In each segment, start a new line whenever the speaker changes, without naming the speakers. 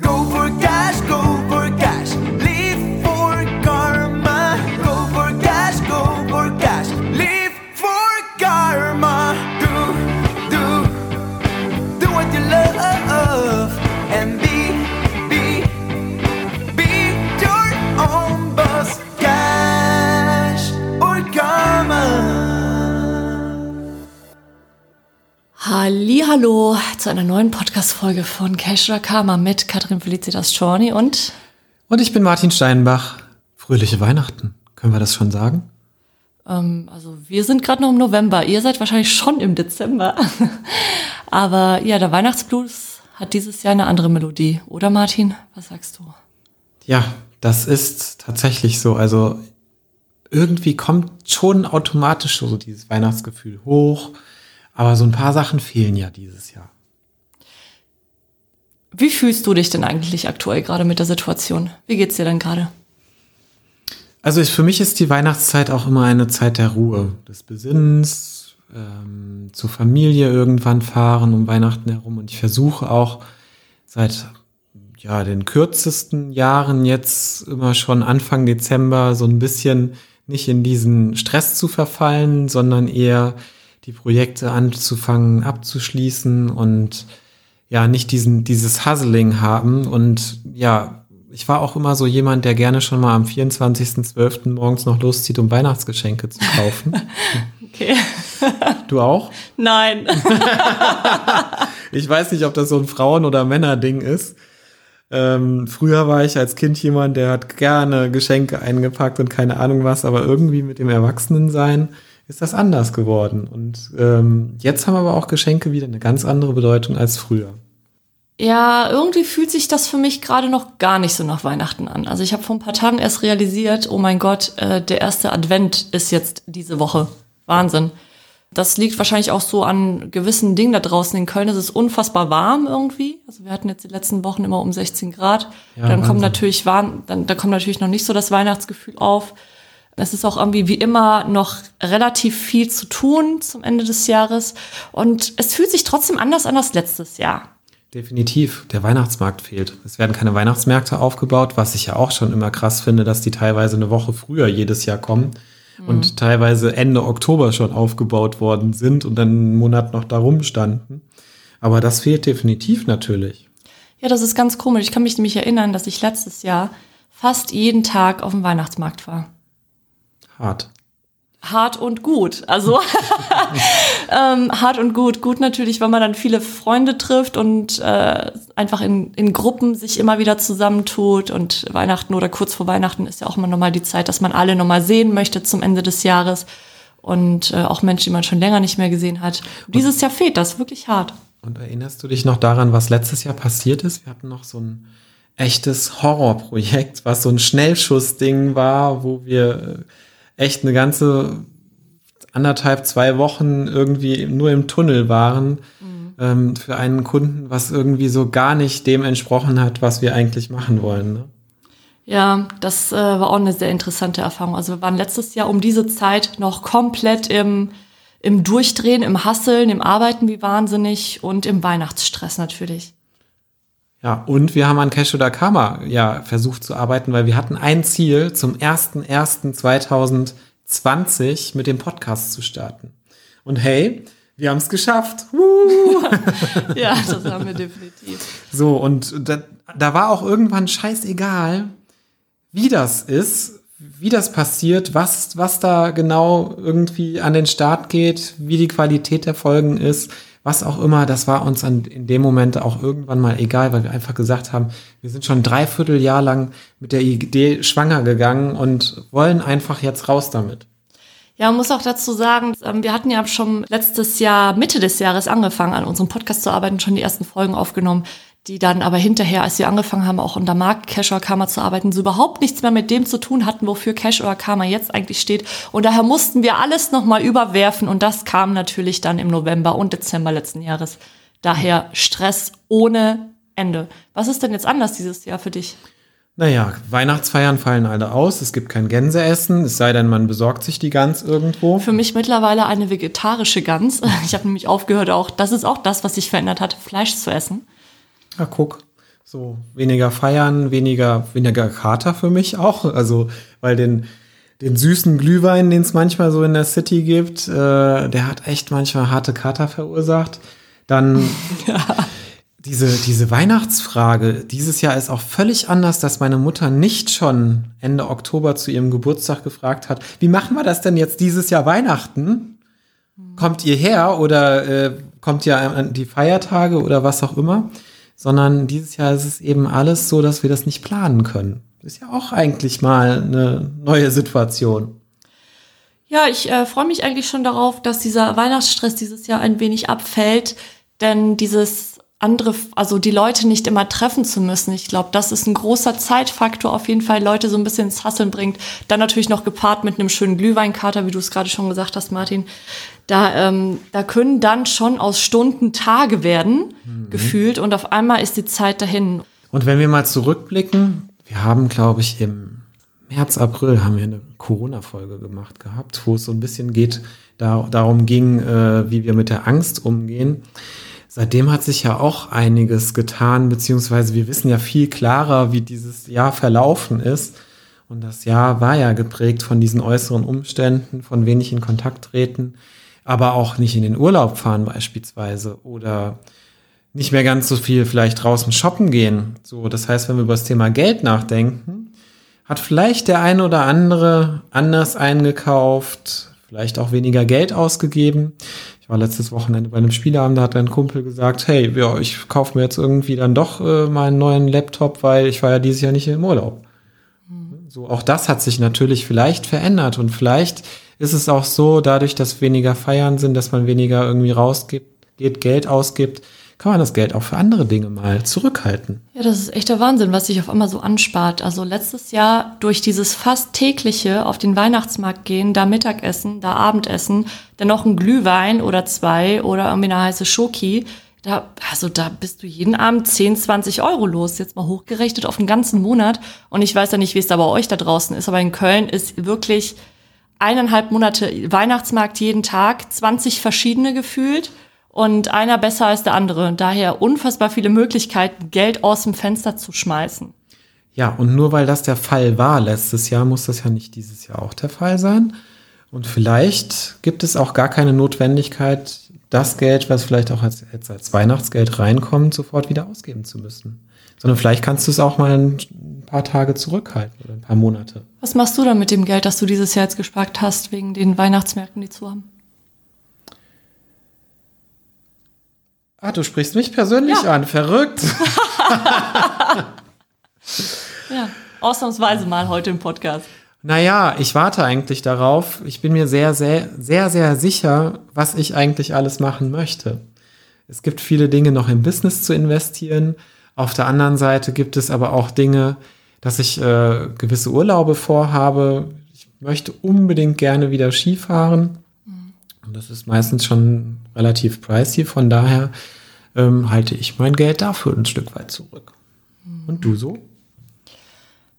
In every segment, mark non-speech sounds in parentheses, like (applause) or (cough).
Go for cash, go
zu einer neuen Podcast-Folge von Cash oder Karma mit Katrin Felicitas Czorny und
Und ich bin Martin Steinbach. Fröhliche Weihnachten. Können wir das schon sagen?
ähm, also wir sind gerade noch im November. Ihr seid wahrscheinlich schon im Dezember. (laughs) Aber ja, der Weihnachtsblues hat dieses Jahr eine andere Melodie, oder Martin? Was sagst du?
Ja, das ist tatsächlich so. Also irgendwie kommt schon automatisch so dieses Weihnachtsgefühl hoch. Aber so ein paar Sachen fehlen ja dieses Jahr.
Wie fühlst du dich denn eigentlich aktuell gerade mit der Situation? Wie geht's dir denn gerade?
Also ich, für mich ist die Weihnachtszeit auch immer eine Zeit der Ruhe, des Besinnens, ähm, zur Familie irgendwann fahren um Weihnachten herum. Und ich versuche auch seit ja, den kürzesten Jahren jetzt immer schon Anfang Dezember so ein bisschen nicht in diesen Stress zu verfallen, sondern eher die Projekte anzufangen, abzuschließen und ja, nicht diesen, dieses Hustling haben. Und ja, ich war auch immer so jemand, der gerne schon mal am 24.12. morgens noch loszieht, um Weihnachtsgeschenke zu kaufen. (laughs)
Okay.
Du auch?
Nein. (laughs)
Ich weiß nicht, ob das so ein Frauen- oder Männerding ist. Ähm, früher war ich als Kind jemand, der hat gerne Geschenke eingepackt und keine Ahnung was, aber irgendwie mit dem Erwachsenensein ist das anders geworden. Und ähm, jetzt haben aber auch Geschenke wieder eine ganz andere Bedeutung als früher.
Ja, irgendwie fühlt sich das für mich gerade noch gar nicht so nach Weihnachten an. Also ich habe vor ein paar Tagen erst realisiert, oh mein Gott, äh, der erste Advent ist jetzt diese Woche. Wahnsinn. Das liegt wahrscheinlich auch so an gewissen Dingen da draußen. In Köln ist es unfassbar warm irgendwie. Also wir hatten jetzt die letzten Wochen immer um 16 Grad.
Ja,
dann kommt
Wahnsinn.
natürlich warm, dann da kommt natürlich noch nicht so das Weihnachtsgefühl auf. Es ist auch irgendwie wie immer noch relativ viel zu tun zum Ende des Jahres. Und es fühlt sich trotzdem anders an als letztes Jahr.
Definitiv, der Weihnachtsmarkt fehlt. Es werden keine Weihnachtsmärkte aufgebaut, was ich ja auch schon immer krass finde, dass die teilweise eine Woche früher jedes Jahr kommen und teilweise Ende Oktober schon aufgebaut worden sind und dann einen Monat noch darum standen. Aber das fehlt definitiv natürlich.
Ja, das ist ganz komisch. Ich kann mich nämlich erinnern, dass ich letztes Jahr fast jeden Tag auf dem Weihnachtsmarkt war.
Hart.
Hart und gut. Also (laughs) ähm, hart und gut. Gut natürlich, weil man dann viele Freunde trifft und äh, einfach in, in Gruppen sich immer wieder zusammentut. Und Weihnachten oder kurz vor Weihnachten ist ja auch immer nochmal die Zeit, dass man alle nochmal sehen möchte zum Ende des Jahres. Und äh, auch Menschen, die man schon länger nicht mehr gesehen hat. Und dieses Jahr fehlt das wirklich hart.
Und erinnerst du dich noch daran, was letztes Jahr passiert ist? Wir hatten noch so ein echtes Horrorprojekt, was so ein Schnellschussding war, wo wir äh, echt eine ganze anderthalb, zwei Wochen irgendwie nur im Tunnel waren ähm, für einen Kunden, was irgendwie so gar nicht dem entsprochen hat, was wir eigentlich machen wollen. Ne?
Ja, das äh, war auch eine sehr interessante Erfahrung. Also wir waren letztes Jahr um diese Zeit noch komplett im, im Durchdrehen, im Hasseln, im Arbeiten wie wahnsinnig und im Weihnachtsstress natürlich.
Ja, und wir haben an Cash oder Karma ja versucht zu arbeiten, weil wir hatten ein Ziel, zum 01.01.2020 mit dem Podcast zu starten. Und hey, wir haben es geschafft. (laughs)
Ja, das haben wir definitiv.
So, und da, da war auch irgendwann scheißegal, wie das ist, wie das passiert, was, was da genau irgendwie an den Start geht, wie die Qualität der Folgen ist, was auch immer. Das war uns an, in dem Moment auch irgendwann mal egal, weil wir einfach gesagt haben, wir sind schon ein Dreivierteljahr lang mit der Idee schwanger gegangen und wollen einfach jetzt raus damit.
Ja, man muss auch dazu sagen, ähm, wir hatten ja schon letztes Jahr, Mitte des Jahres angefangen, an unserem Podcast zu arbeiten, schon die ersten Folgen aufgenommen, die dann aber hinterher, als wir angefangen haben, auch unter Markt Cash oder Karma zu arbeiten, so überhaupt nichts mehr mit dem zu tun hatten, wofür Cash oder Karma jetzt eigentlich steht. Und daher mussten wir alles nochmal überwerfen und das kam natürlich dann im November und Dezember letzten Jahres. Daher Stress ohne Ende. Was ist denn jetzt anders dieses Jahr für dich?
Naja, Weihnachtsfeiern fallen alle aus. Es gibt kein Gänseessen, es sei denn, man besorgt sich die Gans irgendwo.
Für mich mittlerweile eine vegetarische Gans. (laughs) Ich habe nämlich aufgehört, auch das ist auch das, was sich verändert hat, Fleisch zu essen.
Ja, guck. So weniger feiern, weniger, weniger Kater für mich auch. Also, weil den, den süßen Glühwein, den es manchmal so in der City gibt, äh, der hat echt manchmal harte Kater verursacht. Dann (laughs) diese, diese Weihnachtsfrage. Dieses Jahr ist auch völlig anders, dass meine Mutter nicht schon Ende Oktober zu ihrem Geburtstag gefragt hat, wie machen wir das denn jetzt dieses Jahr Weihnachten? Kommt ihr her oder äh, kommt ihr an die Feiertage oder was auch immer? Sondern dieses Jahr ist es eben alles so, dass wir das nicht planen können. Ist ja auch eigentlich mal eine neue Situation.
Ja, ich äh, freue mich eigentlich schon darauf, dass dieser Weihnachtsstress dieses Jahr ein wenig abfällt, denn dieses andere, also die Leute nicht immer treffen zu müssen. Ich glaube, das ist ein großer Zeitfaktor, auf jeden Fall Leute so ein bisschen ins Hasseln bringt. Dann natürlich noch gepaart mit einem schönen Glühweinkater, wie du es gerade schon gesagt hast, Martin. Da, ähm, da können dann schon aus Stunden Tage werden, mhm. gefühlt, und auf einmal ist die Zeit dahin.
Und wenn wir mal zurückblicken, wir haben, glaube ich, im März, April haben wir eine Corona-Folge gemacht gehabt, wo es so ein bisschen geht, da, darum ging, äh, wie wir mit der Angst umgehen. Seitdem hat sich ja auch einiges getan, beziehungsweise wir wissen ja viel klarer, wie dieses Jahr verlaufen ist. Und das Jahr war ja geprägt von diesen äußeren Umständen, von wenig in Kontakt treten, aber auch nicht in den Urlaub fahren beispielsweise oder nicht mehr ganz so viel vielleicht draußen shoppen gehen. So, das heißt, wenn wir über das Thema Geld nachdenken, hat vielleicht der eine oder andere anders eingekauft, vielleicht auch weniger Geld ausgegeben war letztes Wochenende bei einem Spieleabend, da hat ein Kumpel gesagt, hey, ja, ich kaufe mir jetzt irgendwie dann doch äh, meinen neuen Laptop, weil ich war ja dieses Jahr nicht im Urlaub. Mhm. So, auch das hat sich natürlich vielleicht verändert und vielleicht ist es auch so, dadurch, dass weniger Feiern sind, dass man weniger irgendwie rausgibt, geht, Geld ausgibt, kann man das Geld auch für andere Dinge mal zurückhalten.
Ja, das ist echt der Wahnsinn, was sich auf einmal so anspart. Also letztes Jahr durch dieses fast tägliche auf den Weihnachtsmarkt gehen, da Mittagessen, da Abendessen, dann noch ein Glühwein oder zwei oder irgendwie eine heiße Schoki. Da, also da bist du jeden Abend 10, 20 Euro los, jetzt mal hochgerechnet auf den ganzen Monat. Und ich weiß ja nicht, wie es da bei euch da draußen ist, aber in Köln ist wirklich eineinhalb Monate Weihnachtsmarkt jeden Tag, 20 verschiedene gefühlt und einer besser als der andere. Daher unfassbar viele Möglichkeiten, Geld aus dem Fenster zu schmeißen.
Ja, und nur weil das der Fall war letztes Jahr, muss das ja nicht dieses Jahr auch der Fall sein. Und vielleicht gibt es auch gar keine Notwendigkeit, das Geld, was vielleicht auch als, als Weihnachtsgeld reinkommt, sofort wieder ausgeben zu müssen. Sondern vielleicht kannst du es auch mal ein paar Tage zurückhalten oder ein paar Monate.
Was machst du dann mit dem Geld, das du dieses Jahr jetzt gespart hast, wegen den Weihnachtsmärkten, die zu haben?
Ah, du sprichst mich persönlich ja. an. Verrückt. (laughs)
ja, ausnahmsweise mal heute im Podcast.
Naja, ich warte eigentlich darauf. Ich bin mir sehr, sehr, sehr, sehr sicher, was ich eigentlich alles machen möchte. Es gibt viele Dinge noch im Business zu investieren. Auf der anderen Seite gibt es aber auch Dinge, dass ich äh, gewisse Urlaube vorhabe. Ich möchte unbedingt gerne wieder Skifahren. Und das ist meistens schon relativ pricey. Von daher ähm, halte ich mein Geld dafür ein Stück weit zurück. Und du so?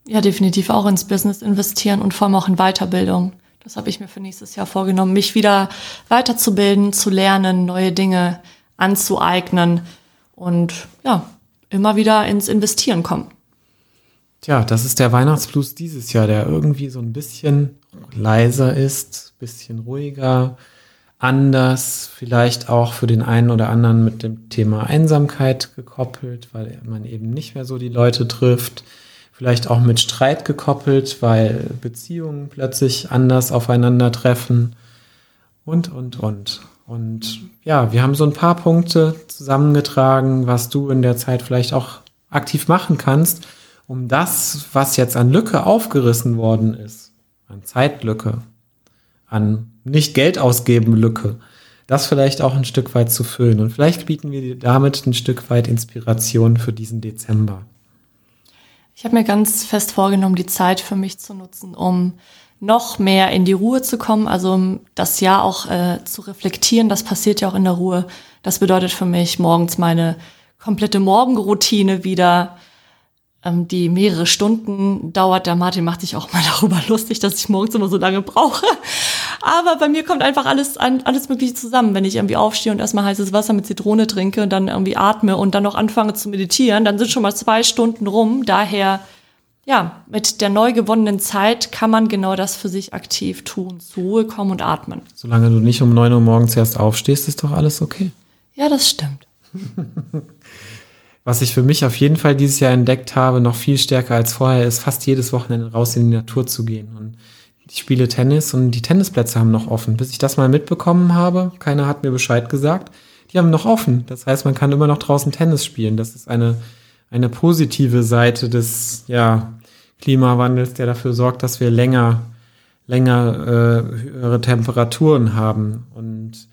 Ja, definitiv auch ins Business investieren und vor allem auch in Weiterbildung. Das habe ich mir für nächstes Jahr vorgenommen, mich wieder weiterzubilden, zu lernen, neue Dinge anzueignen und ja, immer wieder ins Investieren kommen.
Tja, das ist der Weihnachtsblues dieses Jahr, der irgendwie so ein bisschen leiser ist, bisschen ruhiger, anders, vielleicht auch für den einen oder anderen mit dem Thema Einsamkeit gekoppelt, weil man eben nicht mehr so die Leute trifft. Vielleicht auch mit Streit gekoppelt, weil Beziehungen plötzlich anders aufeinandertreffen und, und, und. Und ja, wir haben so ein paar Punkte zusammengetragen, was du in der Zeit vielleicht auch aktiv machen kannst, um das, was jetzt an Lücke aufgerissen worden ist, an Zeitlücke, an nicht Geld ausgeben Lücke, das vielleicht auch ein Stück weit zu füllen. Und vielleicht bieten wir dir damit ein Stück weit Inspiration für diesen Dezember.
Ich habe mir ganz fest vorgenommen, die Zeit für mich zu nutzen, um noch mehr in die Ruhe zu kommen, also um das Jahr auch äh, zu reflektieren. Das passiert ja auch in der Ruhe. Das bedeutet für mich morgens meine komplette Morgenroutine wieder, ähm, die mehrere Stunden dauert. Der Martin macht sich auch mal (laughs) darüber lustig, dass ich morgens immer so lange brauche. Aber bei mir kommt einfach alles, alles Mögliche zusammen. Wenn ich irgendwie aufstehe und erstmal heißes Wasser mit Zitrone trinke und dann irgendwie atme und dann noch anfange zu meditieren, dann sind schon mal zwei Stunden rum. Daher, ja, mit der neu gewonnenen Zeit kann man genau das für sich aktiv tun. Zur Ruhe kommen und atmen.
Solange du nicht um neun Uhr morgens erst aufstehst, ist doch alles okay.
Ja, das stimmt. (laughs)
Was ich für mich auf jeden Fall dieses Jahr entdeckt habe, noch viel stärker als vorher, ist fast jedes Wochenende raus in die Natur zu gehen. Und ich spiele Tennis und die Tennisplätze haben noch offen. Bis ich das mal mitbekommen habe, keiner hat mir Bescheid gesagt, die haben noch offen. Das heißt, man kann immer noch draußen Tennis spielen. Das ist eine, eine positive Seite des ja, Klimawandels, der dafür sorgt, dass wir länger, länger äh, höhere Temperaturen haben. Und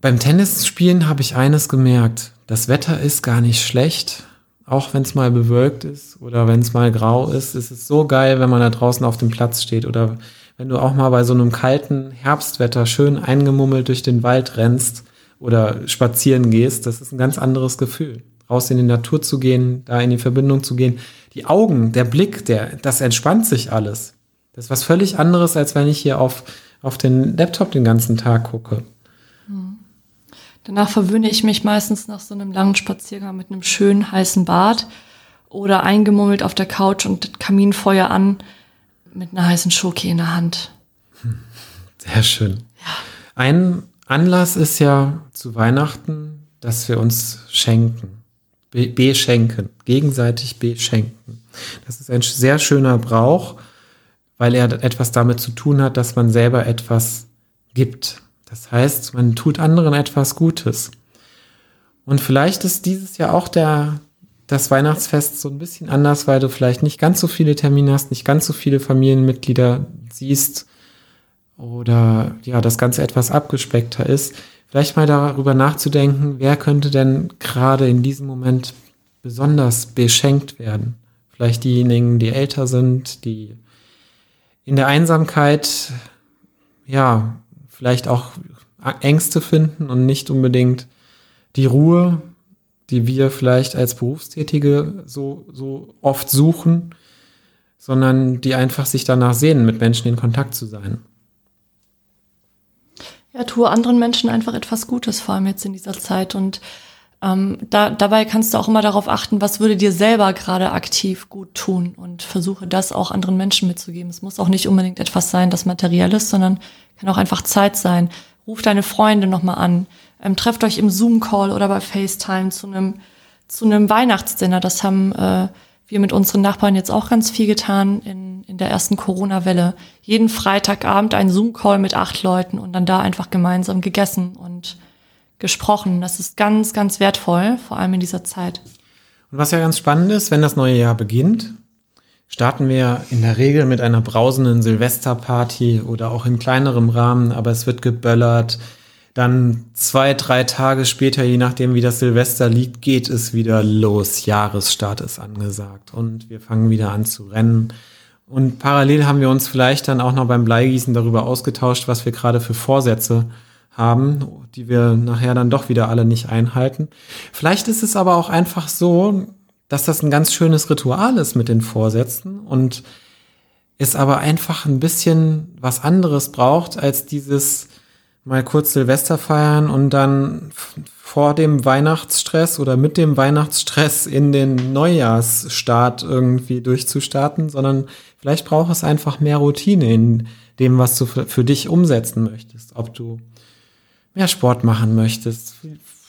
beim Tennisspielen habe ich eines gemerkt das Wetter ist gar nicht schlecht, auch wenn es mal bewölkt ist oder wenn es mal grau ist. Es ist so geil, wenn man da draußen auf dem Platz steht oder wenn du auch mal bei so einem kalten Herbstwetter schön eingemummelt durch den Wald rennst oder spazieren gehst. Das ist ein ganz anderes Gefühl. Raus in die Natur zu gehen, da in die Verbindung zu gehen. Die Augen, der Blick, der, das entspannt sich alles. Das ist was völlig anderes, als wenn ich hier auf, auf den Laptop den ganzen Tag gucke.
Danach verwöhne ich mich meistens nach so einem langen Spaziergang mit einem schönen heißen Bad oder eingemummelt auf der Couch und Kaminfeuer an mit einer heißen Schoki in der Hand.
Sehr schön. Ja. Ein Anlass ist ja zu Weihnachten, dass wir uns schenken, beschenken, gegenseitig beschenken. Das ist ein sehr schöner Brauch, weil er etwas damit zu tun hat, dass man selber etwas gibt. Das heißt, man tut anderen etwas Gutes. Und vielleicht ist dieses Jahr auch der, das Weihnachtsfest so ein bisschen anders, weil du vielleicht nicht ganz so viele Termine hast, nicht ganz so viele Familienmitglieder siehst oder ja, das Ganze etwas abgespeckter ist. Vielleicht mal darüber nachzudenken, wer könnte denn gerade in diesem Moment besonders beschenkt werden. Vielleicht diejenigen, die älter sind, die in der Einsamkeit ja vielleicht auch Ängste finden und nicht unbedingt die Ruhe, die wir vielleicht als Berufstätige so, so oft suchen, sondern die einfach sich danach sehnen, mit Menschen in Kontakt zu sein.
Ja, tue anderen Menschen einfach etwas Gutes, vor allem jetzt in dieser Zeit. Und ähm, da, dabei kannst du auch immer darauf achten, was würde dir selber gerade aktiv gut tun und versuche das auch anderen Menschen mitzugeben. Es muss auch nicht unbedingt etwas sein, das materiell ist, sondern kann auch einfach Zeit sein. Ruf deine Freunde nochmal an. Ähm, trefft euch im Zoom-Call oder bei FaceTime zu einem zu einem Weihnachtsdinner. Das haben äh, wir mit unseren Nachbarn jetzt auch ganz viel getan in, in der ersten Corona-Welle. Jeden Freitagabend ein Zoom-Call mit acht Leuten und dann da einfach gemeinsam gegessen und gesprochen. Das ist ganz, ganz wertvoll, vor allem in dieser Zeit.
Und was ja ganz spannend ist, wenn das neue Jahr beginnt, starten wir in der Regel mit einer brausenden Silvesterparty oder auch in kleinerem Rahmen, aber es wird geböllert. Dann zwei, drei Tage später, je nachdem wie das Silvester liegt, geht es wieder los. Jahresstart ist angesagt und wir fangen wieder an zu rennen. Und parallel haben wir uns vielleicht dann auch noch beim Bleigießen darüber ausgetauscht, was wir gerade für Vorsätze haben, die wir nachher dann doch wieder alle nicht einhalten. Vielleicht ist es aber auch einfach so, dass das ein ganz schönes Ritual ist mit den Vorsätzen und es aber einfach ein bisschen was anderes braucht als dieses mal kurz Silvester feiern und dann vor dem Weihnachtsstress oder mit dem Weihnachtsstress in den Neujahrsstart irgendwie durchzustarten, sondern vielleicht braucht es einfach mehr Routine in dem, was du für, dich umsetzen möchtest. Ob du mehr Sport machen möchtest,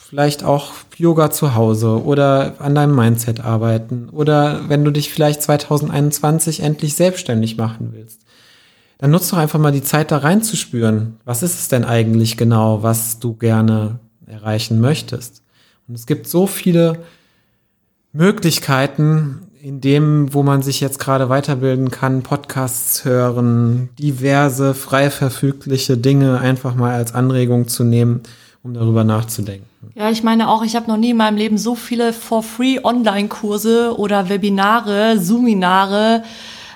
vielleicht auch Yoga zu Hause oder an deinem Mindset arbeiten oder wenn du dich vielleicht 2021 endlich selbstständig machen willst, dann nutzt doch einfach mal die Zeit da reinzuspüren. Was ist es denn eigentlich genau, was du gerne erreichen möchtest? Und es gibt so viele Möglichkeiten, in dem, wo man sich jetzt gerade weiterbilden kann, Podcasts hören, diverse frei verfügliche Dinge einfach mal als Anregung zu nehmen, um darüber nachzudenken.
Ja, ich meine auch, ich habe noch nie in meinem Leben so viele for-free Online-Kurse oder Webinare, Zoominare,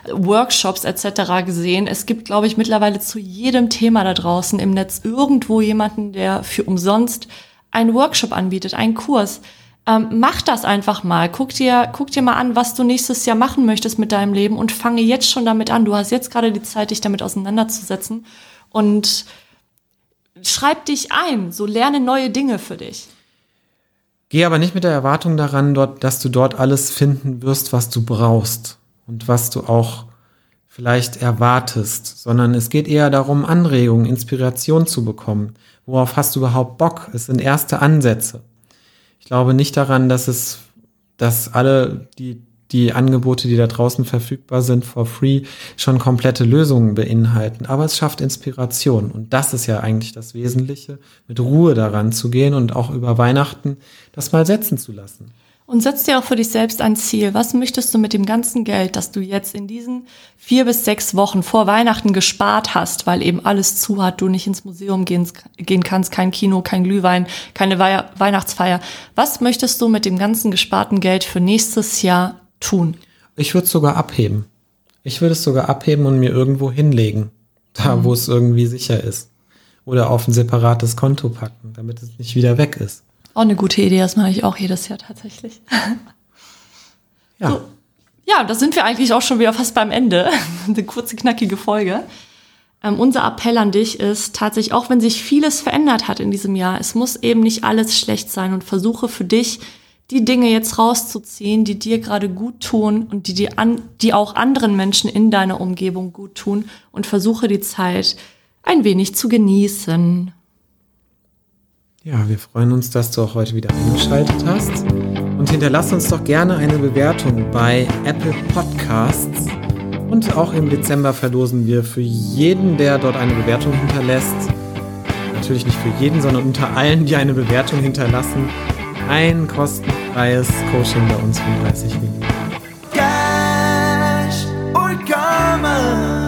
Workshops etc. gesehen. Es gibt, glaube ich, mittlerweile zu jedem Thema da draußen im Netz irgendwo jemanden, der für umsonst einen Workshop anbietet, einen Kurs Ähm, mach das einfach mal. Guck dir, guck dir mal an, was du nächstes Jahr machen möchtest mit deinem Leben und fange jetzt schon damit an. Du hast jetzt gerade die Zeit, dich damit auseinanderzusetzen und schreib dich ein. So lerne neue Dinge für dich.
Geh aber nicht mit der Erwartung daran, dort, dass du dort alles finden wirst, was du brauchst und was du auch vielleicht erwartest, sondern es geht eher darum, Anregungen, Inspiration zu bekommen. Worauf hast du überhaupt Bock? Es sind erste Ansätze. Ich glaube nicht daran, dass es, dass alle die, die Angebote, die da draußen verfügbar sind, for free, schon komplette Lösungen beinhalten. Aber es schafft Inspiration. Und das ist ja eigentlich das Wesentliche, mit Ruhe daran zu gehen und auch über Weihnachten das mal setzen zu lassen.
Und setz dir auch für dich selbst ein Ziel. Was möchtest du mit dem ganzen Geld, das du jetzt in diesen vier bis sechs Wochen vor Weihnachten gespart hast, weil eben alles zu hat, du nicht ins Museum gehen, gehen kannst, kein Kino, kein Glühwein, keine Wei Weihnachtsfeier. Was möchtest du mit dem ganzen gesparten Geld für nächstes Jahr tun?
Ich würde es sogar abheben. Ich würde es sogar abheben und mir irgendwo hinlegen. Da, mhm. wo es irgendwie sicher ist. Oder auf ein separates Konto packen, damit es nicht wieder weg ist.
Auch eine gute Idee, das mache ich auch jedes Jahr tatsächlich.
Ja.
So. Ja, da sind wir eigentlich auch schon wieder fast beim Ende. (laughs) Eine kurze, knackige Folge. Ähm, unser Appell an dich ist tatsächlich, auch wenn sich vieles verändert hat in diesem Jahr, es muss eben nicht alles schlecht sein und versuche für dich, die Dinge jetzt rauszuziehen, die dir gerade gut tun und die, die, an, die auch anderen Menschen in deiner Umgebung gut tun und versuche die Zeit ein wenig zu genießen.
Ja, wir freuen uns, dass du auch heute wieder eingeschaltet hast. Und hinterlass uns doch gerne eine Bewertung bei Apple Podcasts. Und auch im Dezember verlosen wir für jeden, der dort eine Bewertung hinterlässt, natürlich nicht für jeden, sondern unter allen, die eine Bewertung hinterlassen, ein kostenfreies Coaching bei uns von 30 Minuten.
Cash or Karma.